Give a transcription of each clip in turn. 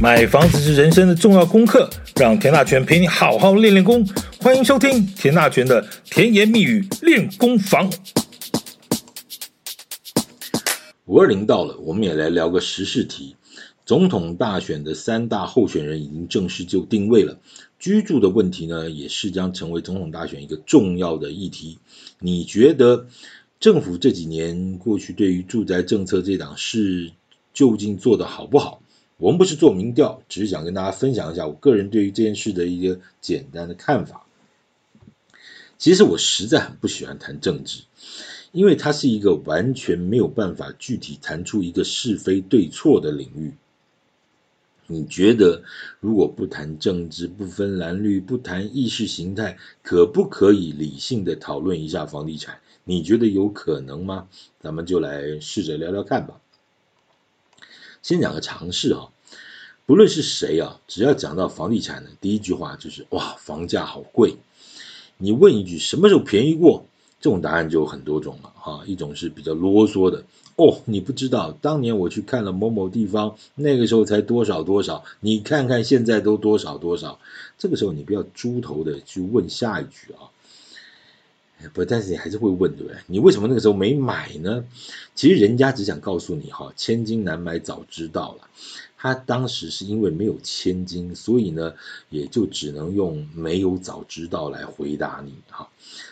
买房子是人生的重要功课，让田大权陪你好好练练功。欢迎收听田大权的甜言蜜语练功房。五二零到了，我们也来聊个时事题。总统大选的三大候选人已经正式就定位了，居住的问题呢，也是将成为总统大选一个重要的议题。你觉得政府这几年过去对于住宅政策这档事究竟做得好不好？我们不是做民调，只是想跟大家分享一下我个人对于这件事的一个简单的看法。其实我实在很不喜欢谈政治，因为它是一个完全没有办法具体谈出一个是非对错的领域。你觉得如果不谈政治，不分蓝绿，不谈意识形态，可不可以理性的讨论一下房地产？你觉得有可能吗？咱们就来试着聊聊看吧。先讲个常识哈，不论是谁啊，只要讲到房地产呢，第一句话就是哇，房价好贵。你问一句什么时候便宜过？这种答案就有很多种了哈。一种是比较啰嗦的哦，你不知道，当年我去看了某某地方，那个时候才多少多少，你看看现在都多少多少。这个时候你不要猪头的去问下一句啊。不，但是你还是会问，对不对？你为什么那个时候没买呢？其实人家只想告诉你哈，千金难买早知道了。他当时是因为没有千金，所以呢，也就只能用没有早知道来回答你哈。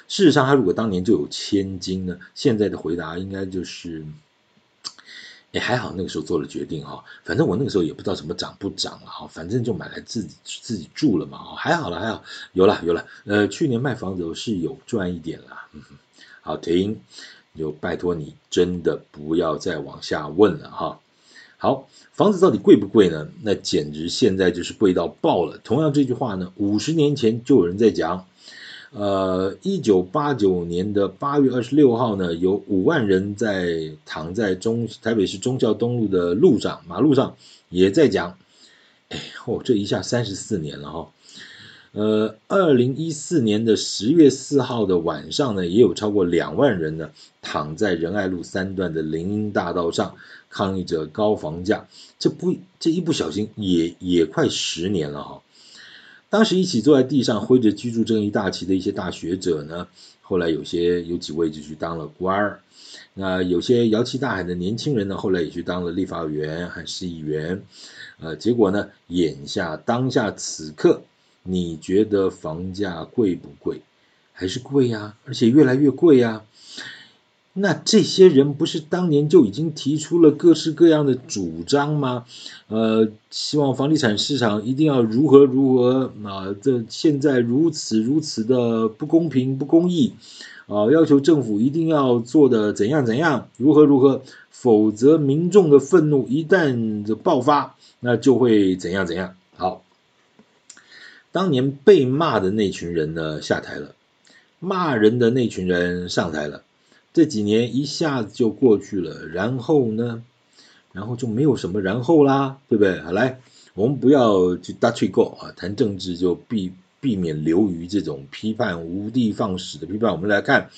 事实上，他如果当年就有千金呢，现在的回答应该就是。也还好，那个时候做了决定哈，反正我那个时候也不知道什么涨不涨了哈，反正就买来自己自己住了嘛，还好了还好，有了有了，呃，去年卖房子是有赚一点了，嗯，好停，就拜托你真的不要再往下问了哈。好，房子到底贵不贵呢？那简直现在就是贵到爆了。同样这句话呢，五十年前就有人在讲。呃，一九八九年的八月二十六号呢，有五万人在躺在中台北市忠孝东路的路上，马路上也在讲，哎，哦，这一下三十四年了哈、呃，二零一四年的十月四号的晚上呢，也有超过两万人呢躺在仁爱路三段的林荫大道上抗议着高房价，这不这一不小心也也快十年了哈、当时一起坐在地上挥着居住正义大旗的一些大学者呢，后来有些有几位就去当了官儿，那有些摇旗呐喊的年轻人呢，后来也去当了立法委员和市议员，呃，结果呢，眼下当下此刻，你觉得房价贵不贵？还是贵呀，而且越来越贵呀。那这些人不是当年就已经提出了各式各样的主张吗？呃，希望房地产市场一定要如何如何啊？这现在如此如此的不公平不公义啊！要求政府一定要做的怎样怎样，如何如何，否则民众的愤怒一旦爆发，那就会怎样怎样。好，当年被骂的那群人呢，下台了，骂人的那群人上台了。这几年一下子就过去了，然后呢，然后就没有什么然后啦，对不对？好，来，我们不要去打趣过啊，谈政治就避避免流于这种批判无的放矢的批判。我们来看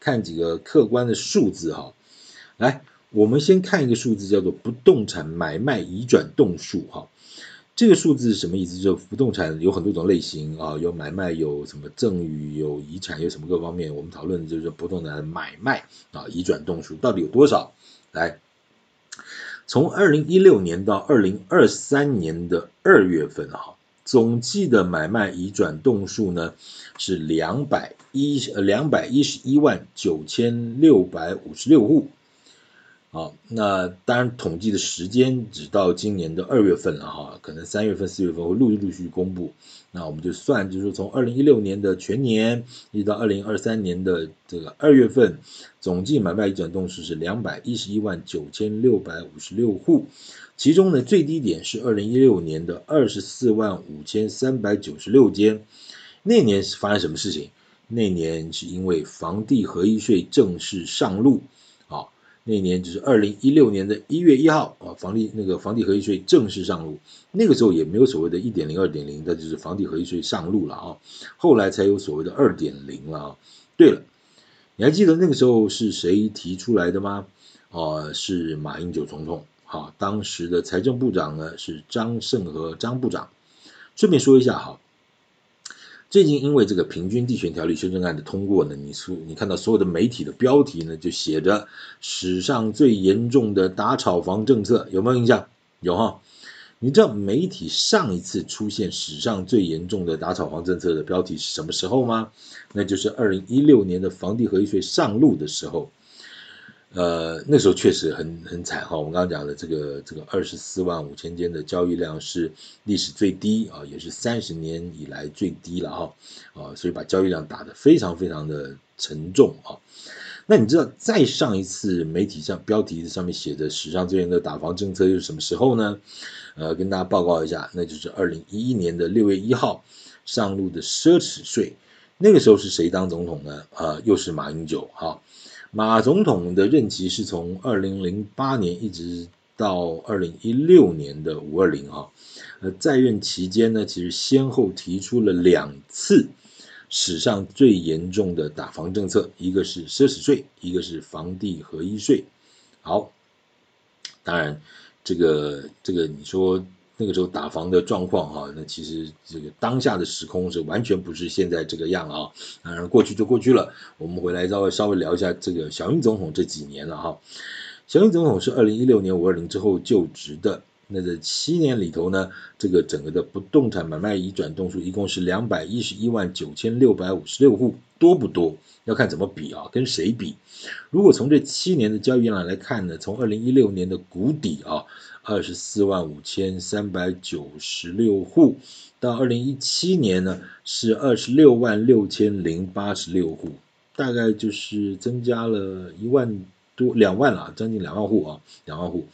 看几个客观的数字哈，来，我们先看一个数字叫做不动产买卖移转栋数哈。这个数字是什么意思？就是不动产有很多种类型啊，有买卖，有什么赠与，有遗产，有什么各方面。我们讨论的就是不动产的买卖啊，移转栋数到底有多少？来，从二零一六年到二零二三年的二月份啊，总计的买卖移转栋数呢是两百一呃两百一十一万九千六百五十六户。好，那当然统计的时间只到今年的二月份了哈，可能三月份、四月份会陆陆续续公布。那我们就算，就是说从二零一六年的全年一直到二零二三年的这个二月份，总计买卖移转栋数是两百一十一万九千六百五十六户，其中呢最低点是二零一六年的二十四万五千三百九十六间。那年是发生什么事情？那年是因为房地合一税正式上路。那年就是二零一六年的一月一号啊，房地那个房地合一税正式上路，那个时候也没有所谓的一点零、二点零，那就是房地合一税上路了啊，后来才有所谓的二点零了啊。对了，你还记得那个时候是谁提出来的吗？啊，是马英九总统。好，当时的财政部长呢是张盛和张部长。顺便说一下哈，最近因为这个平均地权条例修正案的通过呢，你所你看到所有的媒体的标题呢就写着史上最严重的打炒房政策，有没有印象？有哈。你知道媒体上一次出现史上最严重的打炒房政策的标题是什么时候吗？那就是二零一六年的房地合一税上路的时候。呃，那时候确实很很惨哈。我们刚刚讲的这个这个二十四万五千间的交易量是历史最低啊，也是三十年以来最低了哈啊，所以把交易量打得非常非常的沉重啊。那你知道再上一次媒体上标题上面写的史上最严的打房政策又是什么时候呢？呃，跟大家报告一下，那就是二零一一年的六月一号上路的奢侈税。那个时候是谁当总统呢？呃，又是马英九哈。马总统的任期是从二零零八年一直到二零一六年的五二零哈。呃，在任期间呢，其实先后提出了两次。史上最严重的打房政策，一个是奢侈税，一个是房地合一税。好，当然这个这个你说那个时候打房的状况哈，那其实这个当下的时空是完全不是现在这个样啊。当然过去就过去了，我们回来稍微稍微聊一下这个小英总统这几年了哈。小英总统是二零一六年五二零之后就职的。那这七年里头呢，这个整个的不动产买卖移转栋数一共是两百一十一万九千六百五十六户，多不多？要看怎么比啊，跟谁比？如果从这七年的交易量来看呢，从二零一六年的谷底啊，二十四万五千三百九十六户，到二零一七年呢是二十六万六千零八十六户，大概就是增加了一万多两万了，将近两万户啊，两万户。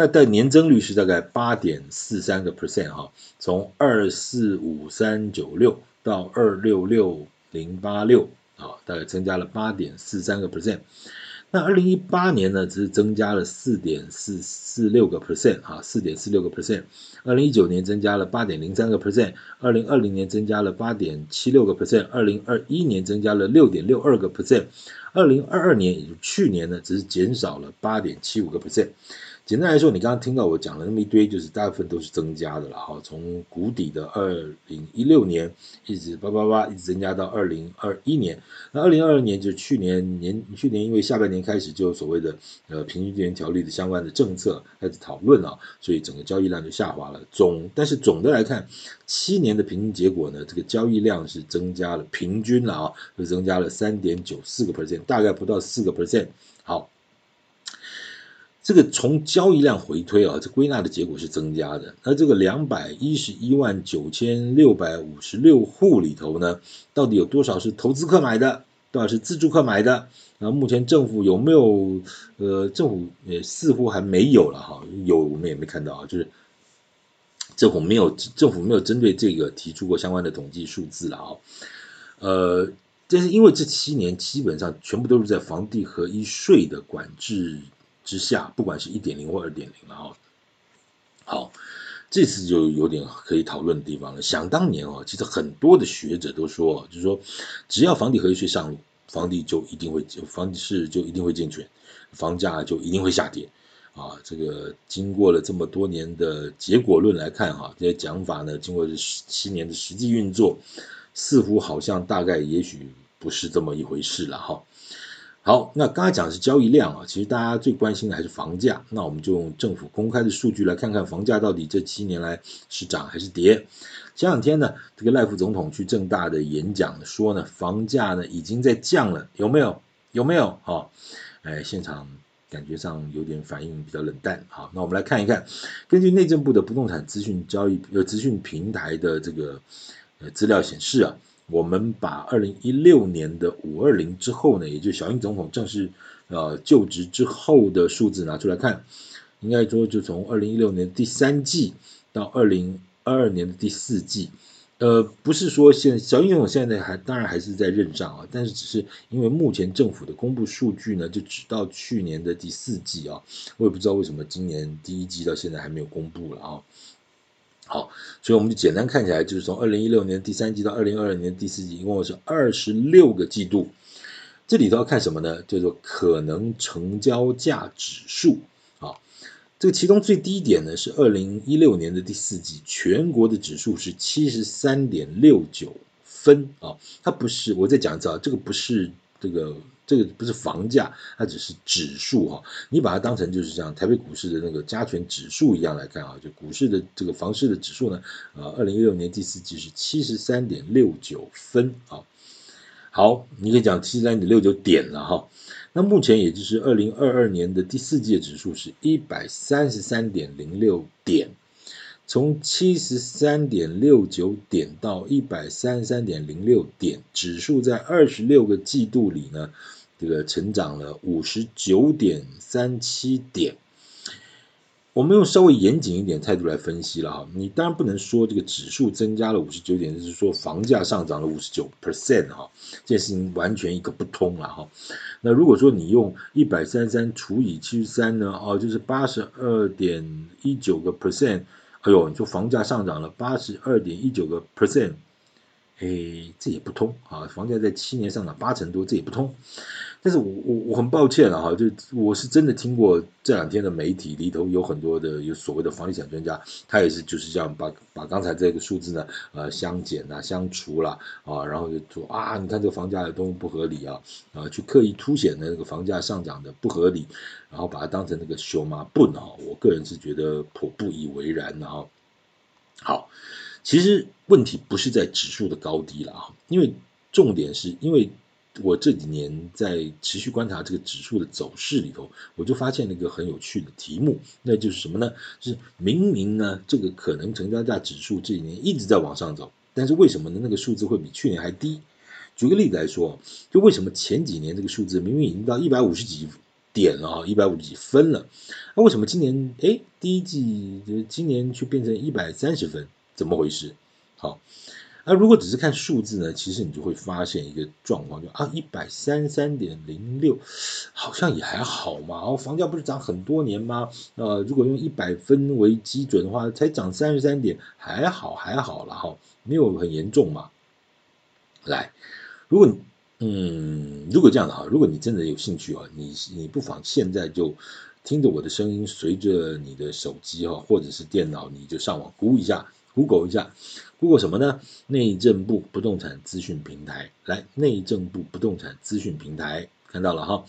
那的年增率是大概八点四三个 percent 哈，从二四五三九六到二六六零八六啊，大概增加了八点四三个 percent。那二零一八年呢，只是增加了四点四四六个 percent 啊，四点四六个 percent。二零一九年增加了八点零三个 percent，二零二零年增加了八点七六个 percent，二零二一年增加了六点六二个 percent，二零二二年也就去年呢，只是减少了八点七五个 percent。简单来说，你刚刚听到我讲了那么一堆，就是大部分都是增加的了哈。从谷底的二零一六年一直叭叭叭一直增加到二零二一年，那二零二二年就是去年年去年因为下半年开始就有所谓的呃平均地权条例的相关的政策开始讨论啊，所以整个交易量就下滑了。总但是总的来看，七年的平均结果呢，这个交易量是增加了，平均了啊，是增加了三点九四个 percent，大概不到四个 percent。好。这个从交易量回推啊，这归纳的结果是增加的。那这个两百一十一万九千六百五十六户里头呢，到底有多少是投资客买的，多少是自住客买的？然后目前政府有没有？呃，政府也似乎还没有了哈，有我们也没看到啊，就是政府没有政府没有针对这个提出过相关的统计数字了啊。呃，但是因为这七年基本上全部都是在房地合一税的管制。之下，不管是一点零或二点零了哈，好，这次就有点可以讨论的地方了。想当年哦，其实很多的学者都说，就是说，只要房地合一税上路，房地就一定会，房市就一定会健全，房价就一定会下跌啊。这个经过了这么多年的结果论来看哈，这些讲法呢，经过这七年的实际运作，似乎好像大概也许不是这么一回事了哈。好，那刚才讲的是交易量啊，其实大家最关心的还是房价。那我们就用政府公开的数据来看看房价到底这七年来是涨还是跌。前两天呢，这个赖副总统去政大的演讲说呢，房价呢已经在降了，有没有？有没有？哈、哦，哎，现场感觉上有点反应比较冷淡。好，那我们来看一看，根据内政部的不动产资讯交易呃资讯平台的这个呃资料显示啊。我们把二零一六年的五二零之后呢，也就是小英总统正式呃就职之后的数字拿出来看，应该说就从二零一六年第三季到二零二二年的第四季，呃，不是说现小英总统现在还当然还是在任上啊，但是只是因为目前政府的公布数据呢，就只到去年的第四季啊，我也不知道为什么今年第一季到现在还没有公布了啊。好，所以我们就简单看起来，就是从二零一六年第三季到二零二二年第四季，一共是二十六个季度。这里头要看什么呢？叫做可能成交价指数。啊，这个其中最低点呢是二零一六年的第四季，全国的指数是七十三点六九分啊，它不是，我再讲一次啊，这个不是这个这个不是房价，它只是指数哈，你把它当成就是像台北股市的那个加权指数一样来看啊，就股市的这个房市的指数呢，啊，二零一六年第四季是七十三点六九分啊，好，你可以讲七十三点六九点了哈。那目前也就是二零二二年的第四季指数是一百三十三点零六点，从七十三点六九点到一百三十三点零六点，指数在二十六个季度里呢，这个成长了五十九点三七点。我们用稍微严谨一点态度来分析了哈，你当然不能说这个指数增加了五十九点，就是说房价上涨了五十九 percent 哈，这件事情完全一个不通了哈。那如果说你用一百三十三除以七十三呢，哦，就是八十二点一九个 percent，哎呦，你说房价上涨了八十二点一九个 percent，哎，这也不通啊，房价在七年上涨八成多，这也不通。但是我我我很抱歉了哈，就我是真的听过这两天的媒体里头有很多的有所谓的房地产专家，他也是就是这样把把刚才这个数字呢呃相减啊相除了啊，然后就说啊你看这个房价有多么不合理啊啊去刻意凸显的那个房价上涨的不合理，然后把它当成那个修马笨哈，我个人是觉得颇不以为然的哈。好，其实问题不是在指数的高低了啊，因为重点是因为。我这几年在持续观察这个指数的走势里头，我就发现了一个很有趣的题目，那就是什么呢？就是明明呢，这个可能成交价指数这几年一直在往上走，但是为什么呢？那个数字会比去年还低？举个例子来说，就为什么前几年这个数字明明已经到一百五十几点了啊，一百五十几分了，那为什么今年哎第一季就今年却变成一百三十分？怎么回事？好。那如果只是看数字呢，其实你就会发现一个状况，就啊一百三十三点零六，好像也还好嘛。哦，房价不是涨很多年吗？呃，如果用一百分为基准的话，才涨三十三点，还好还好了哈，没有很严重嘛。来，如果嗯，如果这样的哈，如果你真的有兴趣啊，你你不妨现在就听着我的声音，随着你的手机哈或者是电脑，你就上网估一下。Google 一下，Google 什么呢？内政部不动产资讯平台，来，内政部不动产资讯平台，看到了哈？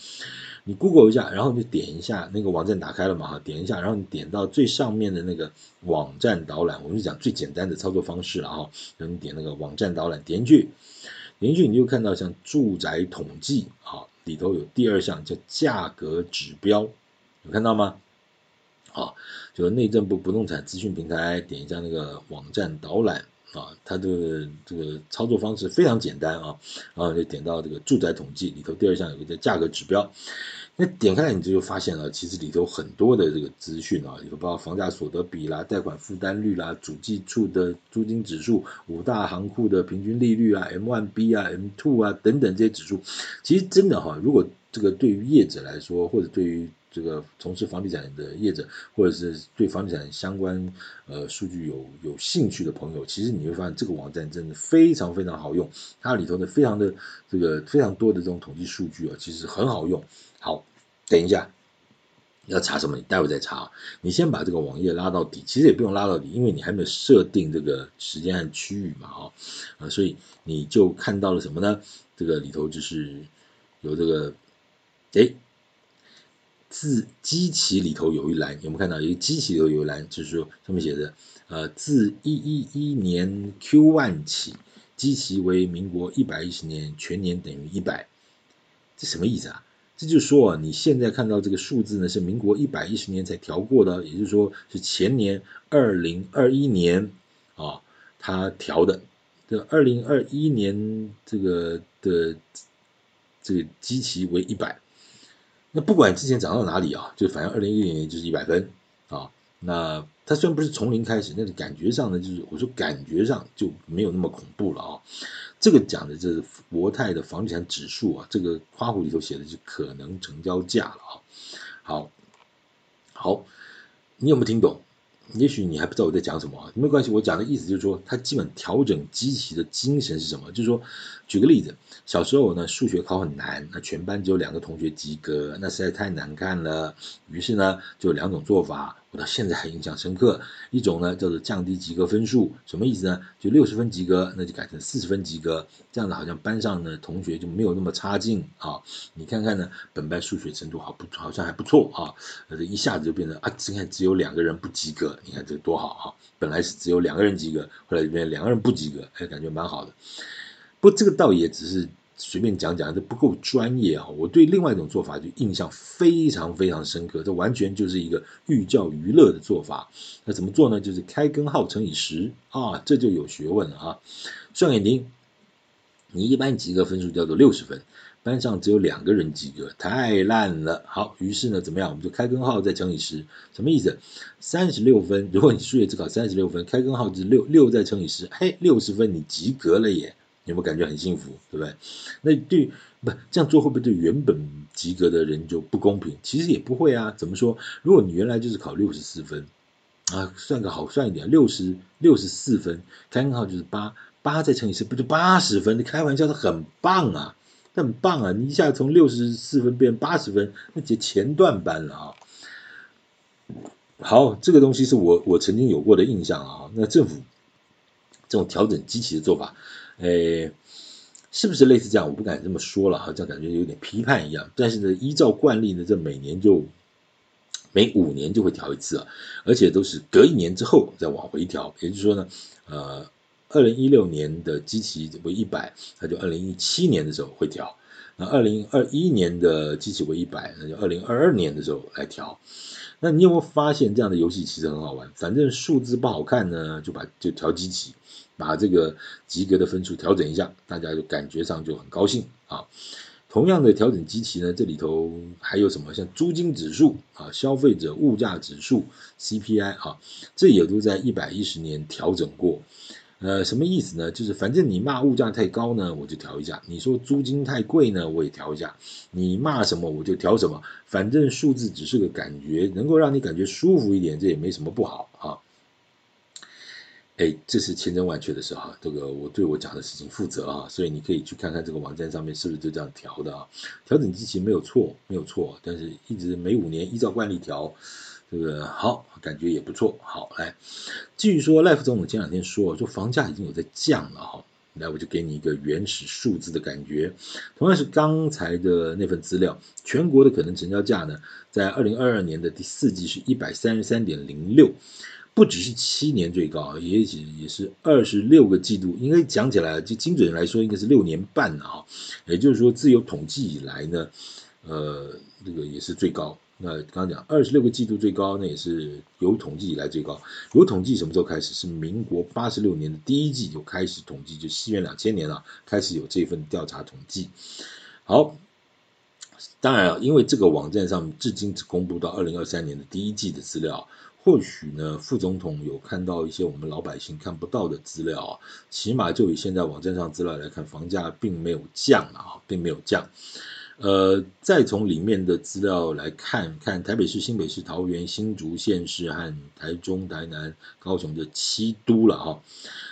你 Google 一下，然后你就点一下那个网站打开了嘛？哈，点一下，然后你点到最上面的那个网站导览，我们就讲最简单的操作方式了哈。然后你点那个网站导览，点进去，点进去你就看到像住宅统计，哈，里头有第二项叫价格指标，有看到吗？啊，就内政部不动产资讯平台，点一下那个网站导览啊，它的这个操作方式非常简单啊，然后就点到这个住宅统计里头第二项有个叫价格指标，那点开来你就发现了，其实里头很多的这个资讯啊，里头包括房价所得比啦、贷款负担率啦、主计处的租金指数、五大行库的平均利率啊、M one B 啊、M two 啊等等这些指数，其实真的哈，如果这个对于业者来说，或者对于这个从事房地产的业者，或者是对房地产相关呃数据有有兴趣的朋友，其实你会发现这个网站真的非常非常好用，它里头的非常的这个非常多的这种统计数据啊，其实很好用。好，等一下要查什么？你待会再查。你先把这个网页拉到底，其实也不用拉到底，因为你还没有设定这个时间和区域嘛，哈啊，所以你就看到了什么呢？这个里头就是有这个，诶。自基期里头有一栏，有没有看到？一个基期里头有一栏，就是说上面写着，呃，自一一一年 Q one 起，基期为民国一百一十年全年等于一百，这什么意思啊？这就是说啊，你现在看到这个数字呢，是民国一百一十年才调过的，也就是说是前年二零二一年啊，它调的。这二零二一年这个的这个基期为一百。那不管之前涨到哪里啊，就反正二零一零年就是一百分啊。那它虽然不是从零开始，但是感觉上呢，就是我说感觉上就没有那么恐怖了啊。这个讲的就是国泰的房地产指数啊，这个括弧里头写的就可能成交价了啊。好，好，你有没有听懂？也许你还不知道我在讲什么啊，没关系，我讲的意思就是说，他基本调整机器的精神是什么？就是说，举个例子，小时候呢，数学考很难，那全班只有两个同学及格，那实在太难看了。于是呢，就两种做法，我到现在还印象深刻。一种呢叫做降低及格分数，什么意思呢？就六十分及格，那就改成四十分及格，这样子好像班上呢同学就没有那么差劲啊。你看看呢，本班数学程度好不好像还不错啊，这一下子就变成啊，只看只有两个人不及格，你看这多好啊！本来是只有两个人及格，后来就变成两个人不及格，哎，感觉蛮好的。不过这个倒也只是。随便讲讲，这不够专业啊！我对另外一种做法就印象非常非常深刻，这完全就是一个寓教于乐的做法。那怎么做呢？就是开根号乘以十啊，这就有学问了啊！算给你听，你一般及格分数叫做六十分，班上只有两个人及格，太烂了。好，于是呢，怎么样？我们就开根号再乘以十，什么意思？三十六分。如果你数学只考三十六分，开根号就是六，六再乘以十，嘿，六十分，你及格了耶！有没有感觉很幸福，对不对？那对不这样做会不会对原本及格的人就不公平？其实也不会啊。怎么说？如果你原来就是考六十四分啊，算个好算一点，六十六十四分，开根号就是八，八再乘以四，不就八十分？你开玩笑，的很棒啊，很棒啊！你一下从六十四分变八十分，那就前段班了啊。好，这个东西是我我曾经有过的印象啊。那政府这种调整基期的做法。诶，是不是类似这样？我不敢这么说了，好像感觉有点批判一样。但是呢，依照惯例呢，这每年就每五年就会调一次啊，而且都是隔一年之后再往回调。也就是说呢，呃，二零一六年的基期为一百，那就二零一七年的时候会调；那二零二一年的基期为一百，那就二零二二年的时候来调。那你有没有发现这样的游戏其实很好玩？反正数字不好看呢，就把就调基期，把这个及格的分数调整一下，大家就感觉上就很高兴啊。同样的调整基期呢，这里头还有什么？像租金指数啊、消费者物价指数 CPI 啊，这也都在一百一十年调整过。呃，什么意思呢？就是反正你骂物价太高呢，我就调一下；你说租金太贵呢，我也调一下。你骂什么我就调什么，反正数字只是个感觉，能够让你感觉舒服一点，这也没什么不好啊。哎，这是千真万确的事啊，这个我对我讲的事情负责啊，所以你可以去看看这个网站上面是不是就这样调的啊？调整基期没有错，没有错，但是一直每五年依照惯例调。这个好，感觉也不错。好，来继续说，赖副总统前两天说，说房价已经有在降了哈。来，我就给你一个原始数字的感觉。同样是刚才的那份资料，全国的可能成交价呢，在二零二二年的第四季是一百三十三点零六，不只是七年最高，也也是二十六个季度。应该讲起来，就精准来说，应该是六年半了啊。也就是说，自有统计以来呢，呃，这个也是最高。那刚刚讲二十六个季度最高，那也是有统计以来最高。有统计什么时候开始？是民国八十六年的第一季就开始统计，就西元两千年了，开始有这份调查统计。好，当然了，因为这个网站上至今只公布到二零二三年的第一季的资料，或许呢，副总统有看到一些我们老百姓看不到的资料啊，起码就以现在网站上资料来看，房价并没有降啊，并没有降。呃，再从里面的资料来看看，台北市、新北市、桃园、新竹县市和台中、台南、高雄的七都了哈，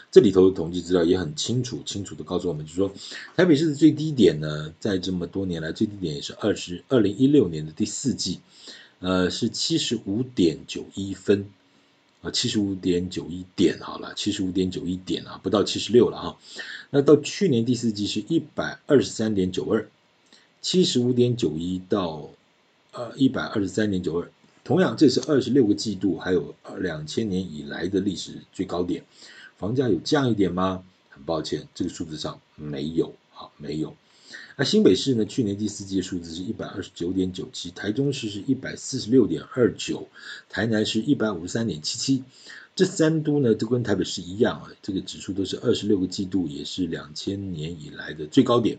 这里头的统计资料也很清楚，清楚的告诉我们，就是说台北市的最低点呢，在这么多年来最低点也是二十二零一六年的第四季，呃，是七十五点九一分啊，七十五点九一点好了，七十五点九一点啊，不到七十六了哈。那到去年第四季是一百二十三点九二。七十五点九一到呃一百二十三点九二，同样这是二十六个季度，还有两千年以来的历史最高点。房价有降一点吗？很抱歉，这个数字上没有，好，没有。那新北市呢？去年第四季的数字是一百二十九点九七，台中市是一百四十六点二九，台南是一百五十三点七七。这三都呢，都跟台北市一样啊，这个指数都是二十六个季度，也是两千年以来的最高点。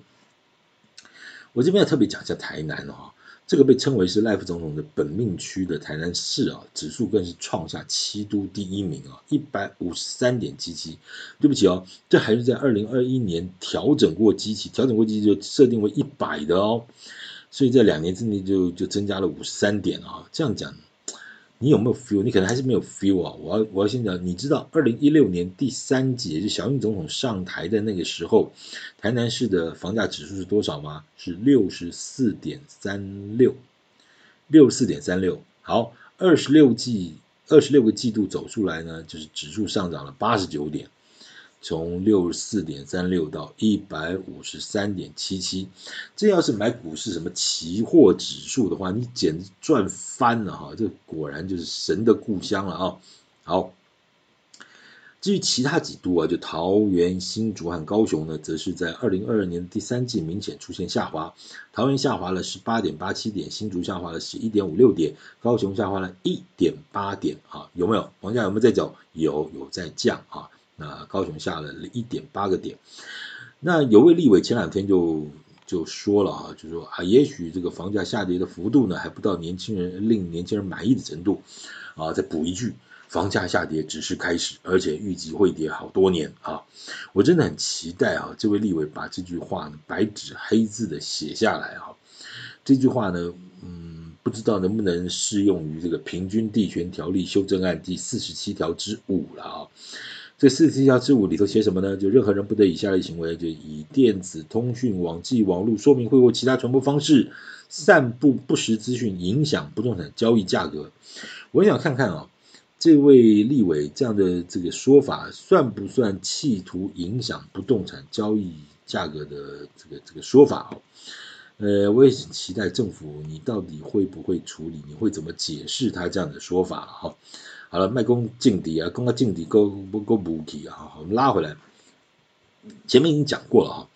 我这边要特别讲一下台南哦，这个被称为是赖副总统的本命区的台南市啊，指数更是创下七都第一名啊，一百五十三点七七。对不起哦，这还是在二零二一年调整过基期，调整过基期就设定为一百的哦，所以在两年之内就就增加了五十三点啊，这样讲。你有没有 feel？你可能还是没有 feel 啊！我要我要先讲，你知道二零一六年第三季，也就是小英总统上台的那个时候，台南市的房价指数是多少吗？是六十四点三六，六十四点三六。好，二十六季二十六个季度走出来呢，就是指数上涨了八十九点。从六十四点三六到一百五十三点七七，这要是买股市什么期货指数的话，你简直赚翻了哈！这果然就是神的故乡了啊！好，至于其他几都啊，就桃园、新竹和高雄呢，则是在二零二二年第三季明显出现下滑。桃园下滑了十八点八七点，新竹下滑了十一点五六点，高雄下滑了一点八点啊！有没有？房价有没有在走？有，有在降啊！那高雄下了一点八个点，那有位立委前两天就就说了啊，就说啊，也许这个房价下跌的幅度呢还不到年轻人令年轻人满意的程度。啊，再补一句，房价下跌只是开始，而且预计会跌好多年啊，我真的很期待啊，这位立委把这句话呢白纸黑字的写下来啊，这句话呢，嗯，不知道能不能适用于这个平均地权条例修正案第四十七条之五了啊。这四十七条之五里头写什么呢？就任何人不得以下列行为，就以电子通讯、网际网络说明会或其他传播方式散布不实资讯，影响不动产交易价格。我想看看啊，这位立委这样的这个说法，算不算企图影响不动产交易价格的这个这个说法啊？呃，我也很期待政府你到底会不会处理，你会怎么解释他这样的说法哈？好了，卖公劲敌啊，公个劲敌，够不够补给啊？好，我们拉回来，前面已经讲过了哈，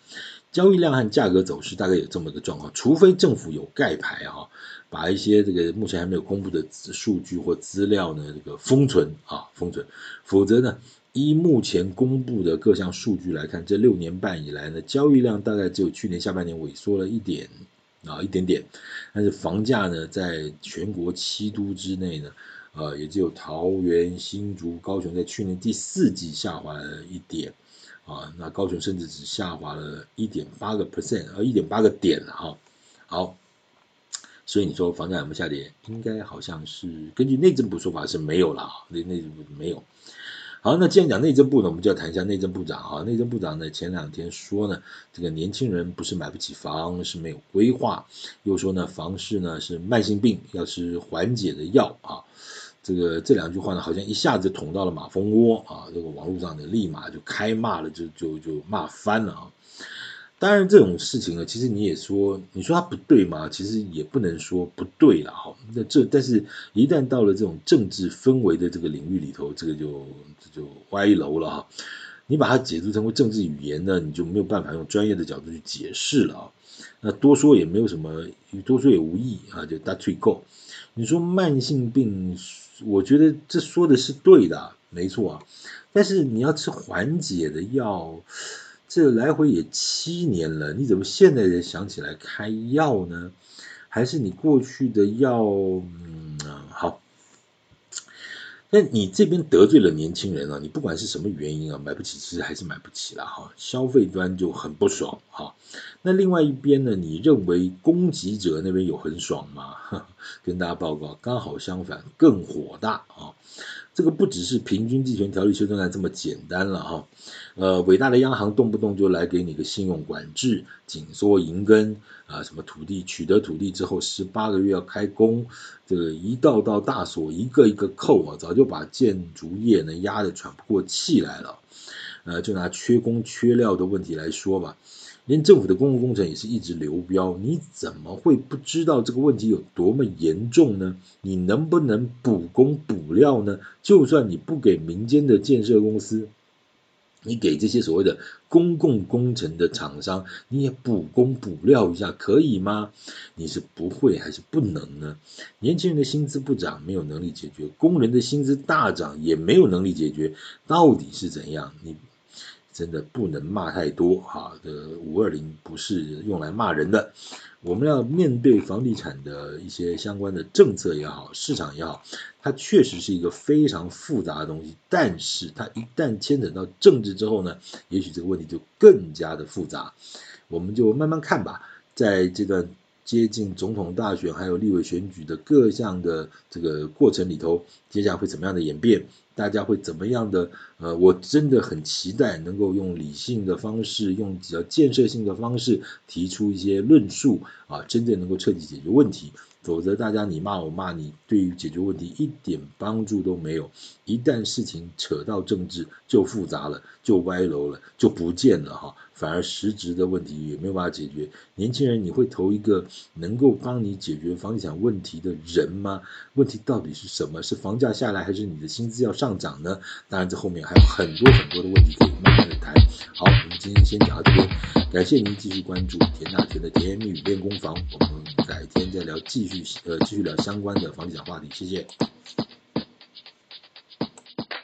交易量和价格走势大概有这么个状况，除非政府有盖牌哈，把一些这个目前还没有公布的数据或资料呢，这个封存啊，封存，否则呢，依目前公布的各项数据来看，这六年半以来呢，交易量大概只有去年下半年萎缩了一点啊，一点点，但是房价呢，在全国七都之内呢。呃，也只有桃园、新竹、高雄在去年第四季下滑了一点，啊，那高雄甚至只下滑了一点八个 percent，呃，一点八个点了哈。好，所以你说房价有没有下跌？应该好像是根据内政部说法是没有了，内内政部没有。好，那既然讲内政部呢，我们就要谈一下内政部长啊。内政部长呢前两天说呢，这个年轻人不是买不起房，是没有规划，又说呢房市呢是慢性病，要吃缓解的药啊。这个这两句话呢，好像一下子捅到了马蜂窝啊！这个网络上的立马就开骂了，就就就骂翻了啊！当然这种事情呢，其实你也说，你说它不对吗？其实也不能说不对了哈。那这但是，一旦到了这种政治氛围的这个领域里头，这个就这就歪楼了哈。你把它解读成为政治语言呢，你就没有办法用专业的角度去解释了啊。那多说也没有什么，多说也无益啊，就打退够。你说慢性病。我觉得这说的是对的，没错啊。但是你要吃缓解的药，这来回也七年了，你怎么现在才想起来开药呢？还是你过去的药？嗯，好。那你这边得罪了年轻人啊，你不管是什么原因啊，买不起，其实还是买不起了哈。消费端就很不爽哈。那另外一边呢，你认为供给者那边有很爽吗？跟大家报告，刚好相反，更火大啊。这个不只是平均地权条例修正案这么简单了哈，呃，伟大的央行动不动就来给你个信用管制、紧缩银根啊，什么土地取得土地之后十八个月要开工，这个一道道大锁一个一个扣啊，早就把建筑业呢压得喘不过气来了，呃，就拿缺工缺料的问题来说吧。连政府的公共工程也是一直流标，你怎么会不知道这个问题有多么严重呢？你能不能补工补料呢？就算你不给民间的建设公司，你给这些所谓的公共工程的厂商，你也补工补料一下，可以吗？你是不会还是不能呢？年轻人的薪资不涨，没有能力解决；工人的薪资大涨，也没有能力解决，到底是怎样？你？真的不能骂太多哈，这五二零不是用来骂人的。我们要面对房地产的一些相关的政策也好，市场也好，它确实是一个非常复杂的东西。但是它一旦牵扯到政治之后呢，也许这个问题就更加的复杂。我们就慢慢看吧，在这段。接近总统大选还有立委选举的各项的这个过程里头，接下来会怎么样的演变？大家会怎么样的？呃，我真的很期待能够用理性的方式，用比较建设性的方式提出一些论述啊，真正能够彻底解决问题。否则大家你骂我骂你，对于解决问题一点帮助都没有。一旦事情扯到政治，就复杂了，就歪楼了，就不见了哈。反而实质的问题也没有办法解决。年轻人，你会投一个能够帮你解决房地产问题的人吗？问题到底是什么？是房价下来，还是你的薪资要上涨呢？当然，这后面还有很多很多的问题可以慢慢的谈。好，我们今天先讲到这边，感谢您继续关注田大田的甜言蜜语练功房，我们改天再聊，继续呃继续聊相关的房地产话题，谢谢。